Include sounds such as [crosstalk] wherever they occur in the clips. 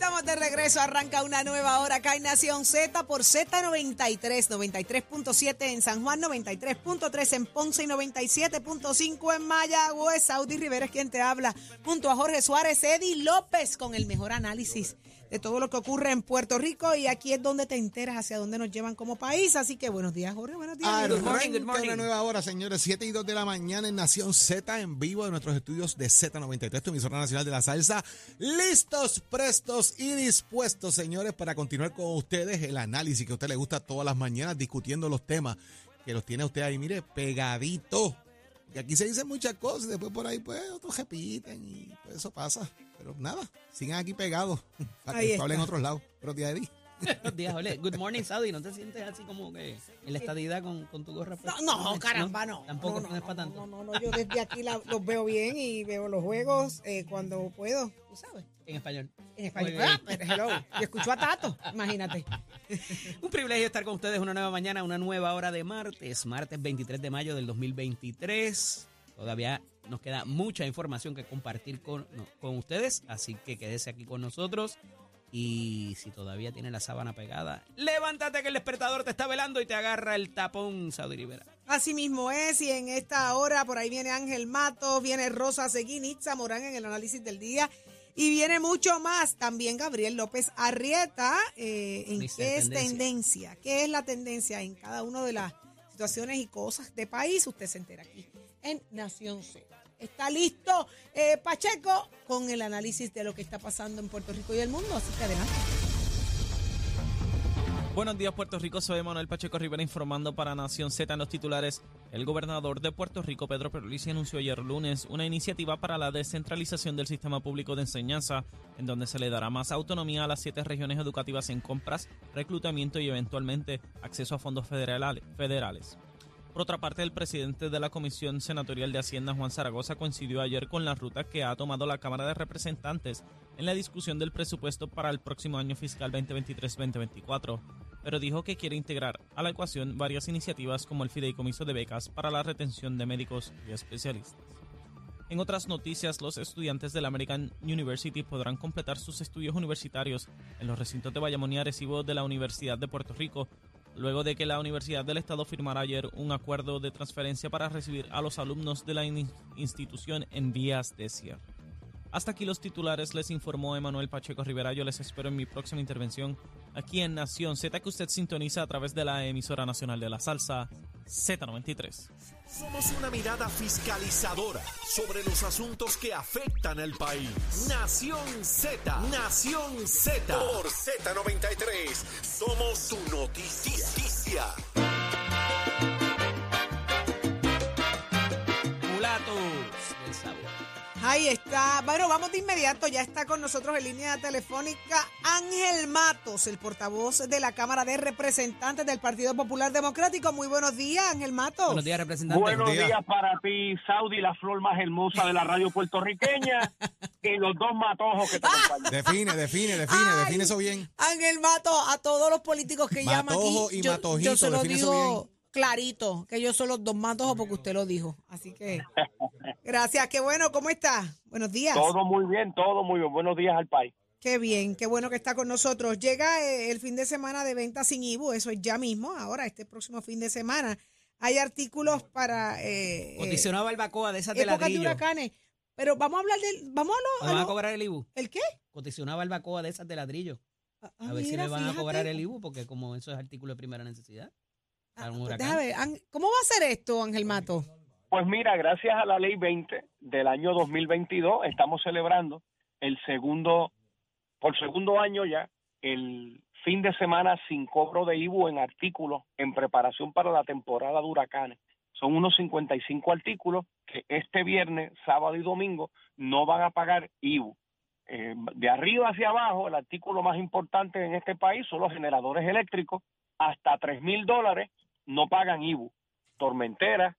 Estamos de regreso. Arranca una nueva hora acá en Nación Z por Z93, 93.7 en San Juan, 93.3 en Ponce y 97.5 en Mayagüez. Saudi Rivera es quien te habla, junto a Jorge Suárez, Eddie López, con el mejor análisis de todo lo que ocurre en Puerto Rico. Y aquí es donde te enteras hacia dónde nos llevan como país. Así que buenos días, Jorge. Buenos días. Arranca una nueva hora, señores. 7 y 2 de la mañana en Nación Z, en vivo de nuestros estudios de Z93, tu emisora nacional de la salsa. Listos, prestos y dispuestos, señores, para continuar con ustedes el análisis que a usted le gusta todas las mañanas, discutiendo los temas que los tiene usted ahí, mire, pegadito. Y aquí se dicen muchas cosas, y después por ahí, pues, otros repiten y pues, eso pasa. Pero nada, sigan aquí pegados [laughs] para Ahí que hablen en otros lados. Pero día de Buenos días, Ole. Good morning, Saudi. ¿No te sientes así como que en la estadidad con, con tu gorra? No, no, caramba, no. Tampoco no, no, es para tanto. No, no, no, yo desde aquí la- los veo bien y veo los juegos eh, cuando puedo, tú sabes. En español. En español. Ah, hello. Yo escucho a Tato, imagínate. [laughs] Un privilegio estar con ustedes una nueva mañana, una nueva hora de martes, martes 23 de mayo del 2023. Todavía nos queda mucha información que compartir con, no, con ustedes, así que quédese aquí con nosotros. Y si todavía tiene la sábana pegada, levántate que el despertador te está velando y te agarra el tapón, Saudi Rivera. Así mismo es, y en esta hora por ahí viene Ángel Matos, viene Rosa Seguín, Itza Morán en el análisis del día. Y viene mucho más, también Gabriel López Arrieta, eh, en Mister qué es Tendencia. tendencia, qué es la tendencia en cada una de las situaciones y cosas de país, usted se entera aquí en Nación Z. Está listo eh, Pacheco con el análisis de lo que está pasando en Puerto Rico y el mundo, así que adelante. Buenos días, Puerto Rico. Soy Manuel Pacheco Rivera informando para Nación Z en los titulares. El gobernador de Puerto Rico, Pedro Pierluisi, anunció ayer lunes una iniciativa para la descentralización del sistema público de enseñanza, en donde se le dará más autonomía a las siete regiones educativas en compras, reclutamiento y eventualmente acceso a fondos federales. Por otra parte, el presidente de la Comisión Senatorial de Hacienda, Juan Zaragoza, coincidió ayer con la ruta que ha tomado la Cámara de Representantes en la discusión del presupuesto para el próximo año fiscal 2023-2024, pero dijo que quiere integrar a la ecuación varias iniciativas como el fideicomiso de becas para la retención de médicos y especialistas. En otras noticias, los estudiantes de la American University podrán completar sus estudios universitarios en los recintos de Bayamón y Arecibo de la Universidad de Puerto Rico, luego de que la Universidad del Estado firmara ayer un acuerdo de transferencia para recibir a los alumnos de la in- institución en vías de cierre. Hasta aquí los titulares, les informó Emanuel Pacheco Rivera. Yo les espero en mi próxima intervención aquí en Nación Z, que usted sintoniza a través de la emisora nacional de la salsa Z93. Somos una mirada fiscalizadora sobre los asuntos que afectan al país. Nación Z, Nación Z. Por Z93, somos su noticia. Mulatos del sabor. Ahí está. Bueno, vamos de inmediato. Ya está con nosotros en línea telefónica Ángel Matos, el portavoz de la Cámara de Representantes del Partido Popular Democrático. Muy buenos días, Ángel Matos. Buenos días, representante. Buenos Buen día. días para ti, Saudi, la flor más hermosa de la radio puertorriqueña, [laughs] y los dos matojos que te acompañan. Define, define, define, Ay. define eso bien. Ángel Matos, a todos los políticos que llaman aquí. y yo, Matojito, yo se lo eso digo clarito, que yo soy los dos matojos porque usted lo dijo. Así que, [laughs] gracias. Qué bueno, ¿cómo está? Buenos días. Todo muy bien, todo muy bien. Buenos días al país. Qué bien, qué bueno que está con nosotros. Llega eh, el fin de semana de venta sin IBU, eso es ya mismo, ahora, este próximo fin de semana. Hay artículos para eh, eh, Condicionada barbacoa de esas de épocas de ladrillo. huracanes. Pero vamos a hablar del. Vamos a lo. ¿Me a van a lo- cobrar el IBU? ¿El qué? Condicionada barbacoa de esas de ladrillo. Ah, A ver si mira, me van a fíjate. cobrar el IBU, porque como eso es artículo de primera necesidad. Ah, pues déjame ¿Cómo va a ser esto, Ángel Mato? Pues mira, gracias a la ley 20 del año 2022, estamos celebrando el segundo, por segundo año ya, el fin de semana sin cobro de IBU en artículos en preparación para la temporada de huracanes. Son unos 55 artículos que este viernes, sábado y domingo no van a pagar IBU. Eh, de arriba hacia abajo, el artículo más importante en este país son los generadores eléctricos. Hasta 3 mil dólares no pagan IBU. Tormenteras,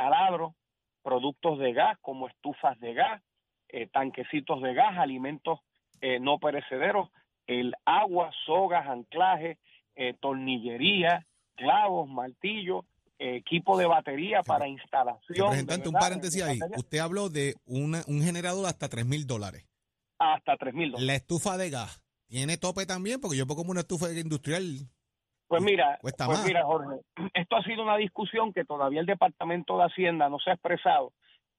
taladros, productos de gas como estufas de gas, eh, tanquecitos de gas, alimentos eh, no perecederos, el agua, sogas, anclajes, eh, tornillería, clavos, martillos, equipo de batería para instalación. Representante, un paréntesis ahí. Usted habló de una, un generador hasta 3 mil dólares. Hasta 3 mil dólares. La estufa de gas. ¿Tiene tope también? Porque yo pongo una estufa industrial. Pues mira, pues mira, Jorge, [clears throat] esto ha sido una discusión que todavía el Departamento de Hacienda no se ha expresado,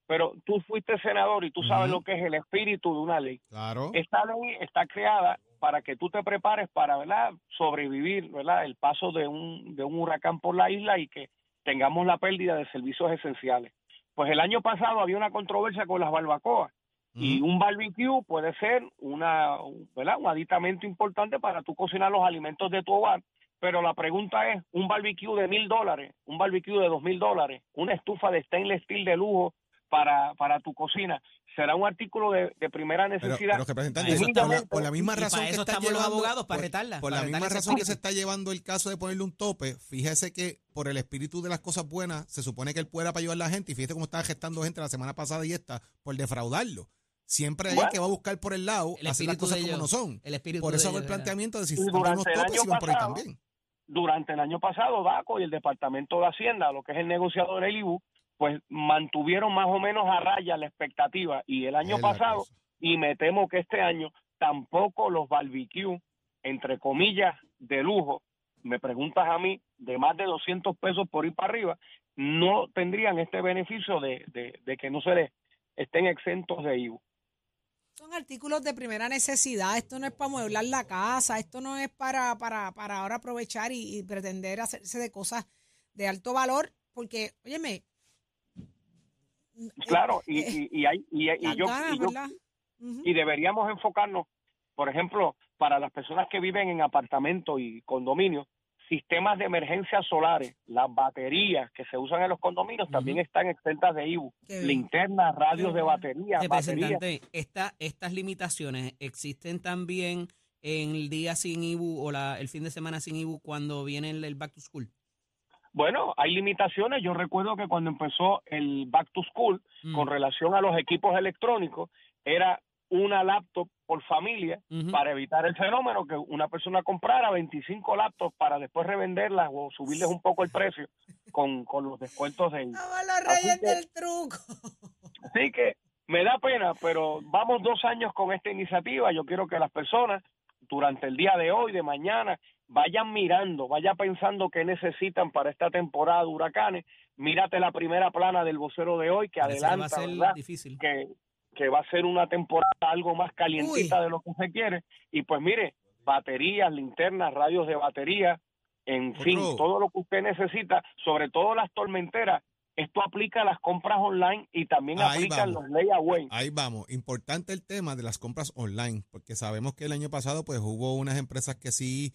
pero tú fuiste senador y tú sabes lo que es el espíritu de una ley. Claro. Esta ley está creada para que tú te prepares para, ¿verdad? sobrevivir, ¿verdad? el paso de un de un huracán por la isla y que tengamos la pérdida de servicios esenciales. Pues el año pasado había una controversia con las barbacoas y un barbecue puede ser una, ¿verdad? un aditamento importante para tú cocinar los alimentos de tu hogar. Pero la pregunta es, un barbecue de mil dólares, un barbecue de dos mil dólares, una estufa de stainless steel de lujo para, para tu cocina, será un artículo de, primera necesidad. Pero, por, la, misma razón que está llevando, los abogados para retarla. Por la misma razón que se está llevando el caso de ponerle un tope, fíjese que por el espíritu de las cosas buenas, se supone que él pueda para ayudar a la gente y fíjese cómo estaba gestando gente la semana pasada y esta por defraudarlo. Siempre hay que va a buscar por el lado hacer las cosas como no son. por eso hago el planteamiento de si se unos topes por ahí también. Durante el año pasado, DACO y el Departamento de Hacienda, lo que es el negociador del IBU, pues mantuvieron más o menos a raya la expectativa. Y el año pasado, y me temo que este año, tampoco los barbecue, entre comillas, de lujo, me preguntas a mí, de más de 200 pesos por ir para arriba, no tendrían este beneficio de, de, de que no se les estén exentos de IVU. Son artículos de primera necesidad. Esto no es para mueblar la casa. Esto no es para, para, para ahora aprovechar y, pretender hacerse de cosas de alto valor. Porque, óyeme. Claro, y, eh, y, hay, y, yo, y deberíamos enfocarnos, por ejemplo, para las personas que viven en apartamentos y condominios, sistemas de emergencia solares, las baterías que se usan en los condominios también están exentas de IBU. Linternas, radios de batería. Representante, esta, estas limitaciones existen también en el día sin IBU o la, el fin de semana sin IBU cuando viene el, Back to School. Bueno, hay limitaciones. Yo recuerdo que cuando empezó el Back to School, mm. con relación a los equipos electrónicos, era una laptop por familia para evitar el fenómeno que una persona comprara 25 laptops para después revenderlas o subirles un poco el precio con, los descuentos de... [laughs] No, los reyes del truco. [laughs] Así que me da pena, pero vamos dos años con esta iniciativa. Yo quiero que las personas durante el día de hoy, de mañana, vayan mirando, vayan pensando qué necesitan para esta temporada de huracanes. Mírate la primera plana del vocero de hoy que adelanta difícil. que que va a ser una temporada algo más calientita de lo que se quiere. Y pues mire, baterías, linternas, radios de batería, en fin, todo lo que usted necesita, sobre todo las tormenteras. Esto aplica a las compras online y también aplica a los layaway. Ahí vamos. Importante el tema de las compras online, porque sabemos que el año pasado pues hubo unas empresas que sí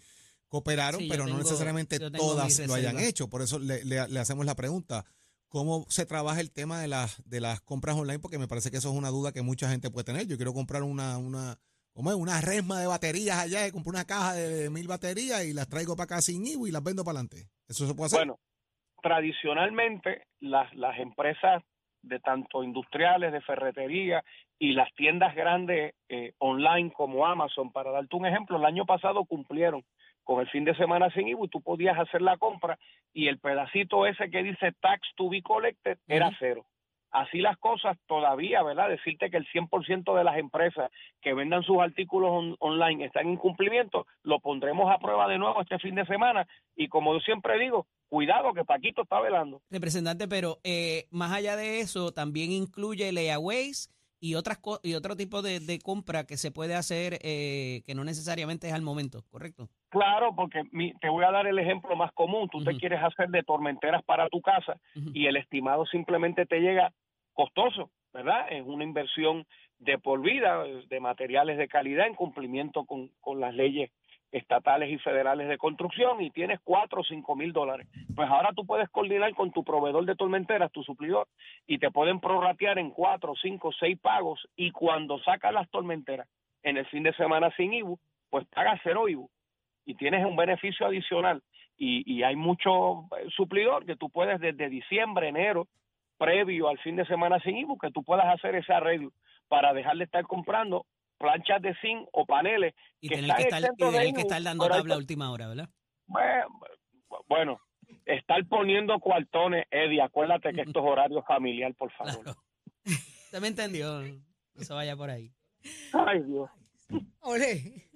cooperaron, pero no necesariamente todas lo hayan hecho. Por eso le, le hacemos la pregunta cómo se trabaja el tema de las, de las compras online, porque me parece que eso es una duda que mucha gente puede tener. Yo quiero comprar una, una, ¿cómo es? una resma de baterías allá, y compro una caja de, mil baterías y las traigo para acá sin IBU y las vendo para adelante. ¿Eso se puede hacer? Bueno, tradicionalmente las, las empresas de tanto industriales, de ferretería y las tiendas grandes eh, online como Amazon, para darte un ejemplo, el año pasado cumplieron con el fin de semana sin IBU, tú podías hacer la compra y el pedacito ese que dice tax to be collected era cero. Así las cosas todavía, ¿verdad? Decirte que el 100% de las empresas que vendan sus artículos online están en cumplimiento, lo pondremos a prueba de nuevo este fin de semana y como yo siempre digo, cuidado que Paquito está velando. Representante, pero eh, más allá de eso, también incluye layaways y otras y otro tipo de, compra que se puede hacer eh, que no necesariamente es al momento, ¿correcto? Claro, porque te voy a dar el ejemplo más común. Tú te quieres hacer de tormenteras para tu casa y el estimado simplemente te llega costoso, ¿verdad? Es una inversión de por vida, de materiales de calidad en cumplimiento con, con las leyes estatales y federales de construcción y tienes cuatro o cinco mil dólares. Pues ahora tú puedes coordinar con tu proveedor de tormenteras, tu suplidor, y te pueden prorratear en cuatro, cinco, seis pagos y cuando sacas las tormenteras en el fin de semana sin IBU, pues pagas cero IBU y tienes un beneficio adicional. Y, y hay mucho eh, suplidor que tú puedes desde diciembre, enero, previo al fin de semana sin IBU, que tú puedas hacer ese arreglo para dejar de estar comprando planchas de zinc o paneles Y que tener están que estar, y exentos de tener que IBU, estar dando tabla a última hora, ¿verdad? bueno, estar poniendo cuartones, Eddie, acuérdate que esto es horario familiar, por favor. Claro. [laughs] Usted me entendió. No se vaya por ahí. Ay, Dios. Ole.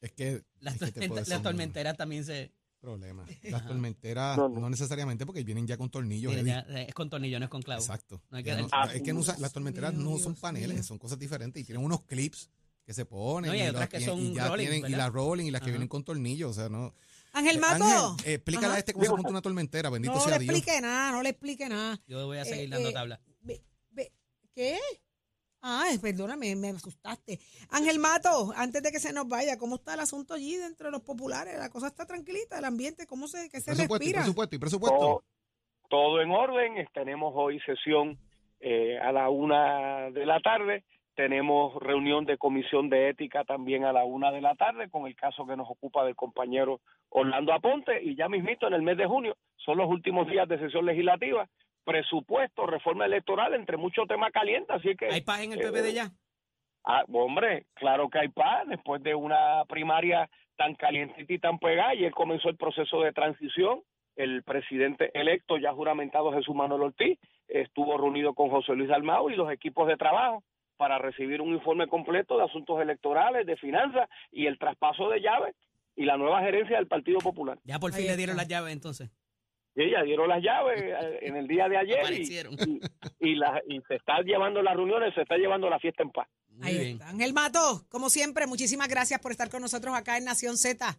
Es que, Las, es que tormenteras también se. Problema. [laughs] Las tormenteras No, no, no. necesariamente porque vienen ya con tornillos. ya- es con tornillo, no es con clavo. Exacto. No hay que no- Ah, es que no usa- las tormenteras Dios no son paneles, son cosas diferentes y tienen unos clips que se ponen No, y hay y, otras las- que son y ya rolling, tienen y las rolling y las que Ajá. vienen con tornillos, o sea, no. Ángel Eh, Mato. Ángel, eh, explícale Ajá. a este cómo se monta una tormentera, bendito No sea le Dios. explique nada, no le explique nada. Yo voy a seguir Eh, dando eh, tabla. Ve- ¿Qué? Ay, perdóname, me asustaste. Ángel Mato, antes de que se nos vaya, ¿cómo está el asunto allí dentro de los populares? La cosa está tranquilita, el ambiente, ¿cómo se, que se Presupuesto, y respira? presupuesto, y presupuesto. todo, todo en orden. Tenemos hoy sesión eh, a la una de la tarde. Tenemos reunión de comisión de ética también a la una de la tarde con el caso que nos ocupa del compañero Orlando Aponte. Y ya mismito en el mes de junio son los últimos días de sesión legislativa. Presupuesto, reforma electoral, entre muchos temas calientes. Así que ¿Hay paz en el eh, PPD ya? Ah, hombre, claro que hay paz después de una primaria tan calientita y tan pegada. Y él comenzó el proceso de transición. El presidente electo, ya juramentado Jesús Manuel Ortiz, estuvo reunido con José Luis Almao y los equipos de trabajo para recibir un informe completo de asuntos electorales, de finanzas y el traspaso de llaves y la nueva gerencia del Partido Popular. Ya por fin le dieron las llaves entonces. Y ella dieron las llaves eh, en el día de ayer y, Aparecieron. y, y la- y se está llevando las reuniones, se está llevando la fiesta en paz. Muy Ahí bien. está. Ángel Mato, como siempre, muchísimas gracias por estar con nosotros acá en Nación Z.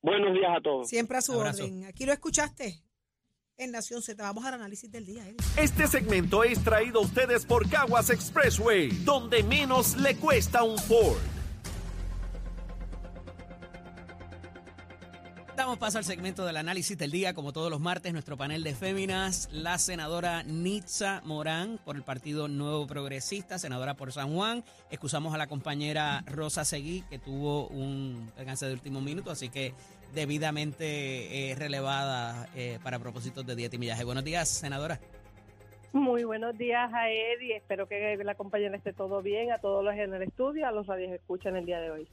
Buenos días a todos. Siempre a su Abrazo. orden. Aquí lo escuchaste en Nación Z. Vamos al análisis del día. Este segmento es traído a ustedes por Caguas Expressway, donde menos le cuesta un Ford. Damos paso al segmento del análisis del día, como todos los martes, nuestro panel de féminas, la senadora Nitza Morán por el Partido Nuevo Progresista, senadora por San Juan. Excusamos a la compañera Rosa Seguí, que tuvo un alcance de último minuto, así que debidamente eh, relevada eh, para propósitos de dieta y millaje. Buenos días, senadora. Muy buenos días a Eddie, espero que la compañera esté todo bien, a todos los en el estudio, a los radios escuchan el día de hoy.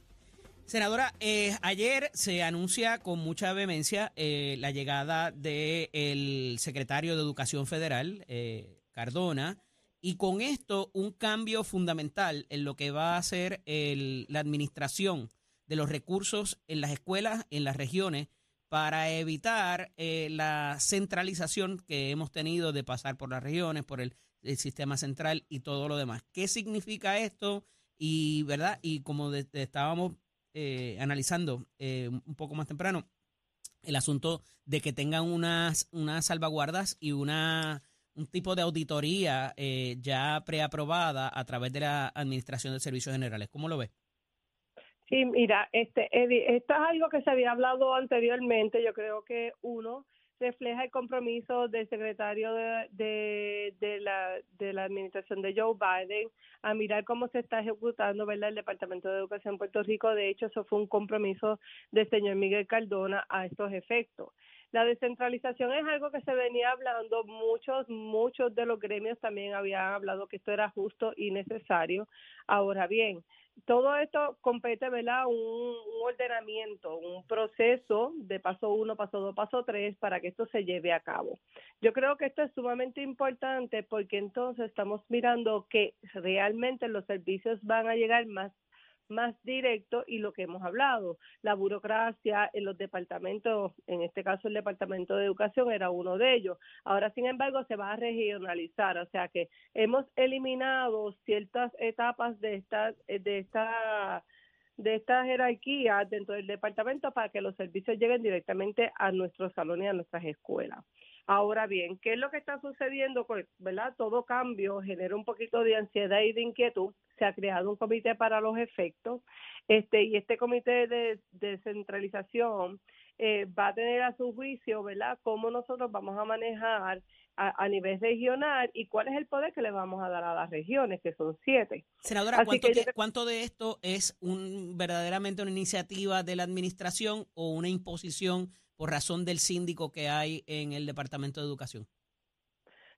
Senadora, eh, ayer se anuncia con mucha vehemencia eh, la llegada del secretario de Educación Federal, eh, Cardona, y con esto un cambio fundamental en lo que va a ser la administración de los recursos en las escuelas, en las regiones, para evitar eh, la centralización que hemos tenido de pasar por las regiones, por el, sistema central y todo lo demás. ¿Qué significa esto? Y, ¿verdad? Y como estábamos eh, analizando eh, un poco más temprano, el asunto de que tengan unas, unas salvaguardas y una un tipo de auditoría eh, ya preaprobada a través de la Administración de Servicios Generales. ¿Cómo lo ve? Sí, mira, este, Eddie, esto es algo que se había hablado anteriormente. Yo creo que uno refleja el compromiso del secretario de, de, la, de la administración de Joe Biden a mirar cómo se está ejecutando ¿verdad? el Departamento de Educación en Puerto Rico. De hecho, eso fue un compromiso del señor Miguel Cardona a estos efectos. La descentralización es algo que se venía hablando, muchos, muchos de los gremios también habían hablado que esto era justo y necesario. Ahora bien, todo esto compete, ¿verdad? Un, un ordenamiento, un proceso de paso uno, paso dos, paso tres para que esto se lleve a cabo. Yo creo que esto es sumamente importante porque entonces estamos mirando que realmente los servicios van a llegar más más directo y lo que hemos hablado, la burocracia en los departamentos, en este caso el Departamento de Educación era uno de ellos. Ahora, sin embargo, se va a regionalizar, o sea que hemos eliminado ciertas etapas de esta de esta de esta jerarquía dentro del departamento para que los servicios lleguen directamente a nuestros salones y a nuestras escuelas. Ahora bien, ¿qué es lo que está sucediendo? Pues, ¿verdad? Todo cambio genera un poquito de ansiedad y de inquietud. Se ha creado un comité para los efectos, este y este comité de descentralización eh, va a tener a su juicio, ¿verdad? Cómo nosotros vamos a manejar a, nivel regional y cuál es el poder que le vamos a dar a las regiones, que son siete. Senadora, ¿cuánto, de esto es un verdaderamente una iniciativa de la administración o una imposición por razón del síndico que hay en el Departamento de Educación?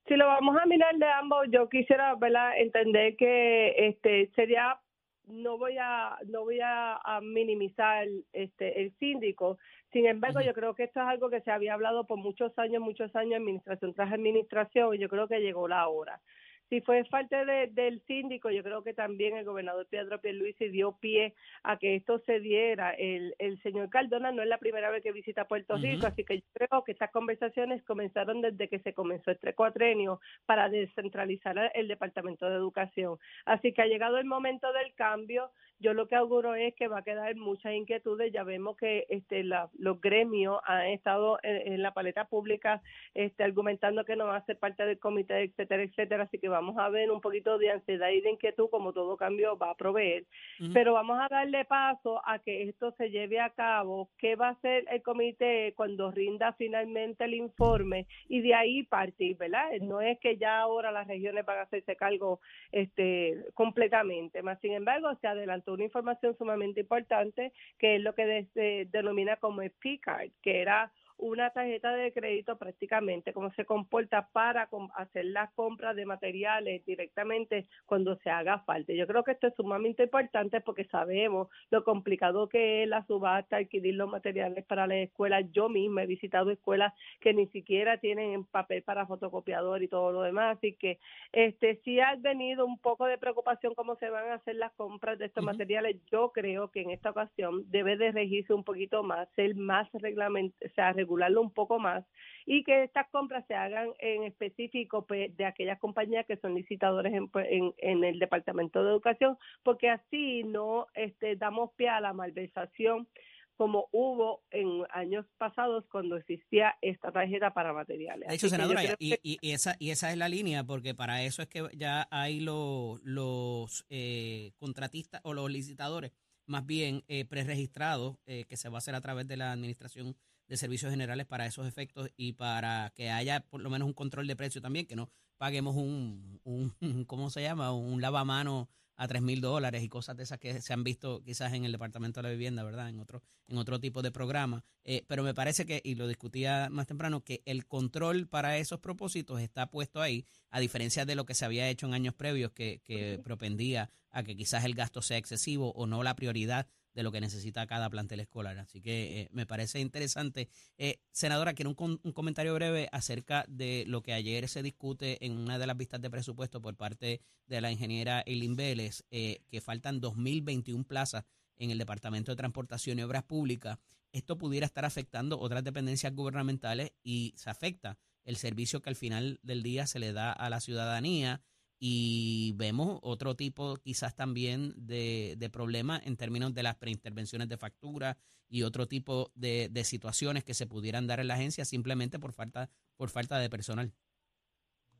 Si lo vamos a mirar de ambos, yo quisiera ¿verdad? entender que este sería no voy a no voy a, minimizar este el síndico sin embargo yo creo que esto es algo que se había hablado por muchos años muchos años administración tras administración y yo creo que llegó la hora si fue falta de, del síndico, yo creo que también el gobernador Pedro Pierluisi dio pie a que esto se diera. El, el señor Cardona no es la primera vez que visita Puerto Rico, así que yo creo que estas conversaciones comenzaron desde que se comenzó este cuatrenio para descentralizar el Departamento de Educación. Así que ha llegado el momento del cambio. Yo lo que auguro es que va a quedar muchas inquietudes. Ya vemos que este, la, los gremios han estado en, la paleta pública este, argumentando que no va a ser parte del comité, etcétera, etcétera. Así que vamos a ver un poquito de ansiedad y de inquietud, como todo cambio va a proveer. Pero vamos a darle paso a que esto se lleve a cabo. ¿Qué va a hacer el comité cuando rinda finalmente el informe? Y de ahí partir, ¿verdad? No es que ya ahora las regiones van a hacerse cargo este, completamente. Más sin embargo, se adelantó una información sumamente importante que es lo que se denomina como el P-Card, que era una tarjeta de crédito prácticamente, cómo se comporta para hacer las compras de materiales directamente cuando se haga falta. Yo creo que esto es sumamente importante porque sabemos lo complicado que es la subasta, adquirir los materiales para las escuelas. Yo misma he visitado escuelas que ni siquiera tienen papel para fotocopiador y todo lo demás, así que este sí ha venido un poco de preocupación cómo se van a hacer las compras de estos materiales. Yo creo que en esta ocasión debe de regirse un poquito más, ser más reglamento, o sea, regularlo un poco más y que estas compras se hagan en específico pues, de aquellas compañías que son licitadores pues, en, en, el Departamento de Educación, porque así no este, damos pie a la malversación como hubo en años pasados cuando existía esta tarjeta para materiales. De hecho, senadora, y, y, esa, y esa es la línea, porque para eso es que ya hay los, los eh, contratistas o los licitadores más bien eh, preregistrados, eh, que se va a hacer a través de la administración de servicios generales para esos efectos y para que haya por lo menos un control de precio también, que no paguemos un, un [laughs] ¿cómo se llama? Un lavamano a tres mil dólares y cosas de esas que se han visto quizás en el Departamento de la Vivienda, ¿verdad? En otro, en otro tipo de programa. Eh, pero me parece que, y lo discutía más temprano, que el control para esos propósitos está puesto ahí, a diferencia de lo que se había hecho en años previos, que, que propendía a que quizás el gasto sea excesivo o no la prioridad de lo que necesita cada plantel escolar. Así que eh, me parece interesante. Eh, senadora, quiero un, un, comentario breve acerca de lo que ayer se discute en una de las vistas de presupuesto por parte de la ingeniera Eileen Vélez, eh, que faltan 2.021 plazas en el Departamento de Transportación y Obras Públicas. Esto pudiera estar afectando otras dependencias gubernamentales y se afecta el servicio que al final del día se le da a la ciudadanía y vemos otro tipo quizás también de, de problemas en términos de las preintervenciones de factura y otro tipo de, de, situaciones que se pudieran dar en la agencia simplemente por falta, por falta de personal.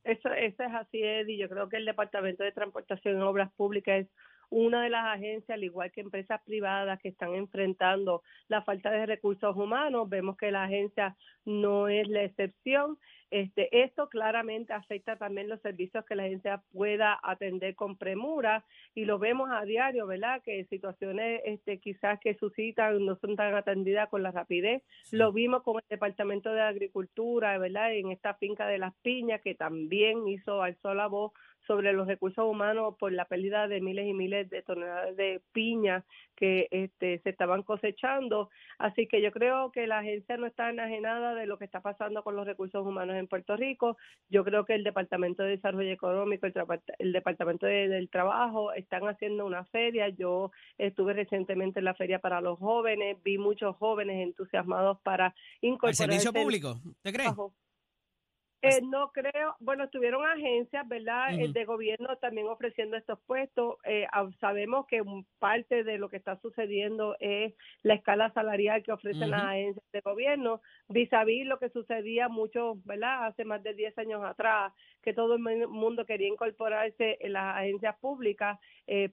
Eso, eso es así, Eddie. Yo creo que el Departamento de Transportación y Obras Públicas es una de las agencias, al igual que empresas privadas que están enfrentando la falta de recursos humanos, vemos que la agencia no es la excepción. Este, esto claramente afecta también los servicios que la agencia pueda atender con premura y lo vemos a diario, ¿verdad? Que situaciones este, quizás que suscitan no son tan atendidas con la rapidez. Lo vimos con el Departamento de Agricultura, ¿verdad? En esta finca de las piñas que también hizo, alzó la voz sobre los recursos humanos por la pérdida de miles y miles de toneladas de piña que este, se estaban cosechando. Así que yo creo que la agencia no está enajenada de lo que está pasando con los recursos humanos en Puerto Rico. Yo creo que el Departamento de Desarrollo Económico, el, Departamento del Trabajo están haciendo una feria. Yo estuve recientemente en la feria para los jóvenes, vi muchos jóvenes entusiasmados para incorporar... ¿El servicio público? ¿Te crees? Eh, no creo, bueno, tuvieron agencias, ¿verdad?, eh, de gobierno también ofreciendo estos puestos. Eh, sabemos que parte de lo que está sucediendo es la escala salarial que ofrecen las agencias de gobierno, vis a vis lo que sucedía mucho, ¿verdad?, hace más de 10 años atrás, que todo el mundo quería incorporarse en las agencias públicas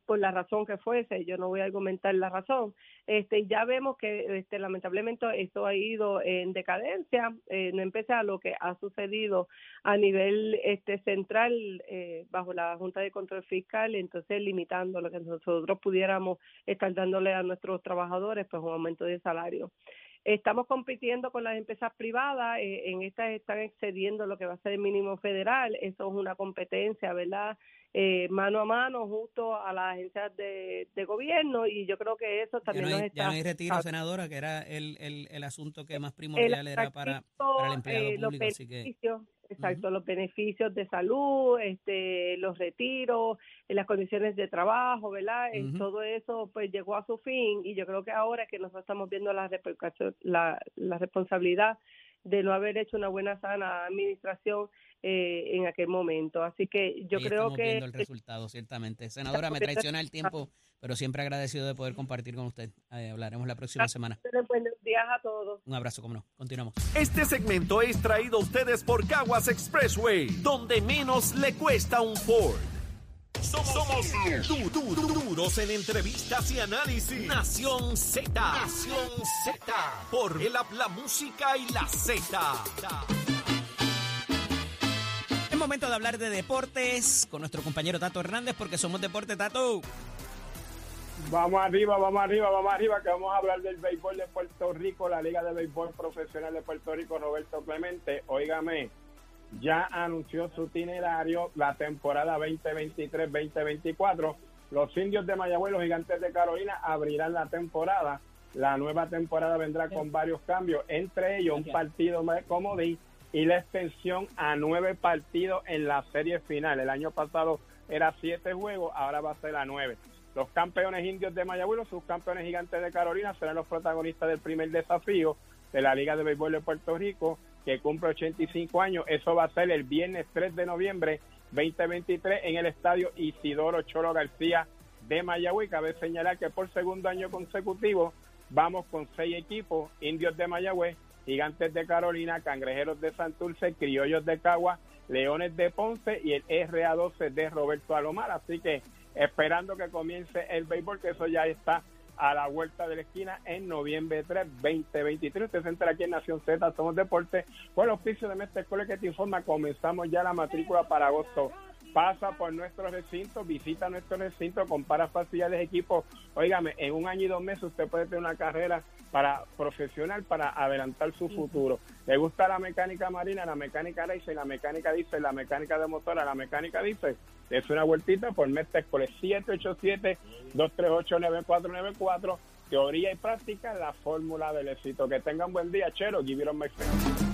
por la razón que fuese. Yo no voy a argumentar la razón. Este, ya vemos que este, lamentablemente esto ha ido en decadencia, no empecé a lo que ha sucedido a nivel este central eh, bajo la Junta de Control Fiscal, entonces limitando lo que nosotros pudiéramos estar dándole a nuestros trabajadores, pues un aumento de salario. Estamos compitiendo con las empresas privadas, eh, en estas están excediendo lo que va a ser el mínimo federal, eso es una competencia, ¿verdad? Eh, mano a mano justo a las agencias de, gobierno y yo creo que eso también ya no hay, está... Ya no hay retiro, senadora, que era el, el, el asunto que más primordial era para, para, el empleado eh, público, así que... Exacto, los beneficios de salud, este, los retiros, las condiciones de trabajo, ¿verdad? Todo eso pues llegó a su fin y yo creo que ahora que nosotros estamos viendo la, la, la responsabilidad de no haber hecho una buena sana administración eh, en aquel momento. Así que yo creo estamos que... Viendo el resultado, ciertamente. Senadora, me traiciona el tiempo, pero siempre agradecido de poder compartir con usted. Eh, hablaremos la próxima semana. Buenos días a todos. Un abrazo, como no. Continuamos. Este segmento es traído a ustedes por Caguas Expressway, donde menos le cuesta un Ford. Somos, duros en entrevistas y análisis. Nación Z. Nación Z. Por el la música y la Z momento de hablar de deportes con nuestro compañero Tato Hernández porque somos Deporte Tato. Vamos arriba, vamos arriba, vamos arriba, que vamos a hablar del béisbol de Puerto Rico, la Liga de Béisbol Profesional de Puerto Rico, Roberto Clemente. Óigame, ya anunció su itinerario la temporada 2023-2024. Los indios de Mayagüez, los gigantes de Carolina, abrirán la temporada. La nueva temporada vendrá con varios cambios, entre ellos un partido más comodín y la extensión a nueve partidos en la serie final. El año pasado era siete juegos, ahora va a ser a nueve. Los campeones indios de Mayagüez, los subcampeones gigantes de Carolina serán los protagonistas del primer desafío de la Liga de Béisbol de Puerto Rico, que cumple 85 años. Eso va a ser el viernes 3 de noviembre 2023 en el estadio Isidoro Cholo García de Mayagüez. Cabe señalar que por segundo año consecutivo vamos con seis equipos, indios de Mayagüez, Gigantes de Carolina, Cangrejeros de Santurce, Criollos de Cagua, Leones de Ponce y el RA12 de Roberto Alomar. Así que esperando que comience el béisbol, que eso ya está a la vuelta de la esquina en noviembre 3, 2023. Usted se entera aquí en Nación Z, Somos Deportes, con el oficio de Mestre Escuela que te informa, comenzamos ya la matrícula para agosto pasa por nuestro recinto, visita nuestro recinto, compara facilidades de equipo. Óigame, en un año y dos meses usted puede tener una carrera para profesional para adelantar su futuro. ¿Le gusta la mecánica marina, la mecánica race, la mecánica dice, la mecánica de motora, la mecánica dice? Es una vueltita por Mestre 787-238-9494. Teoría y práctica, la fórmula del éxito. Que tengan buen día, Chero. Give it on my friend.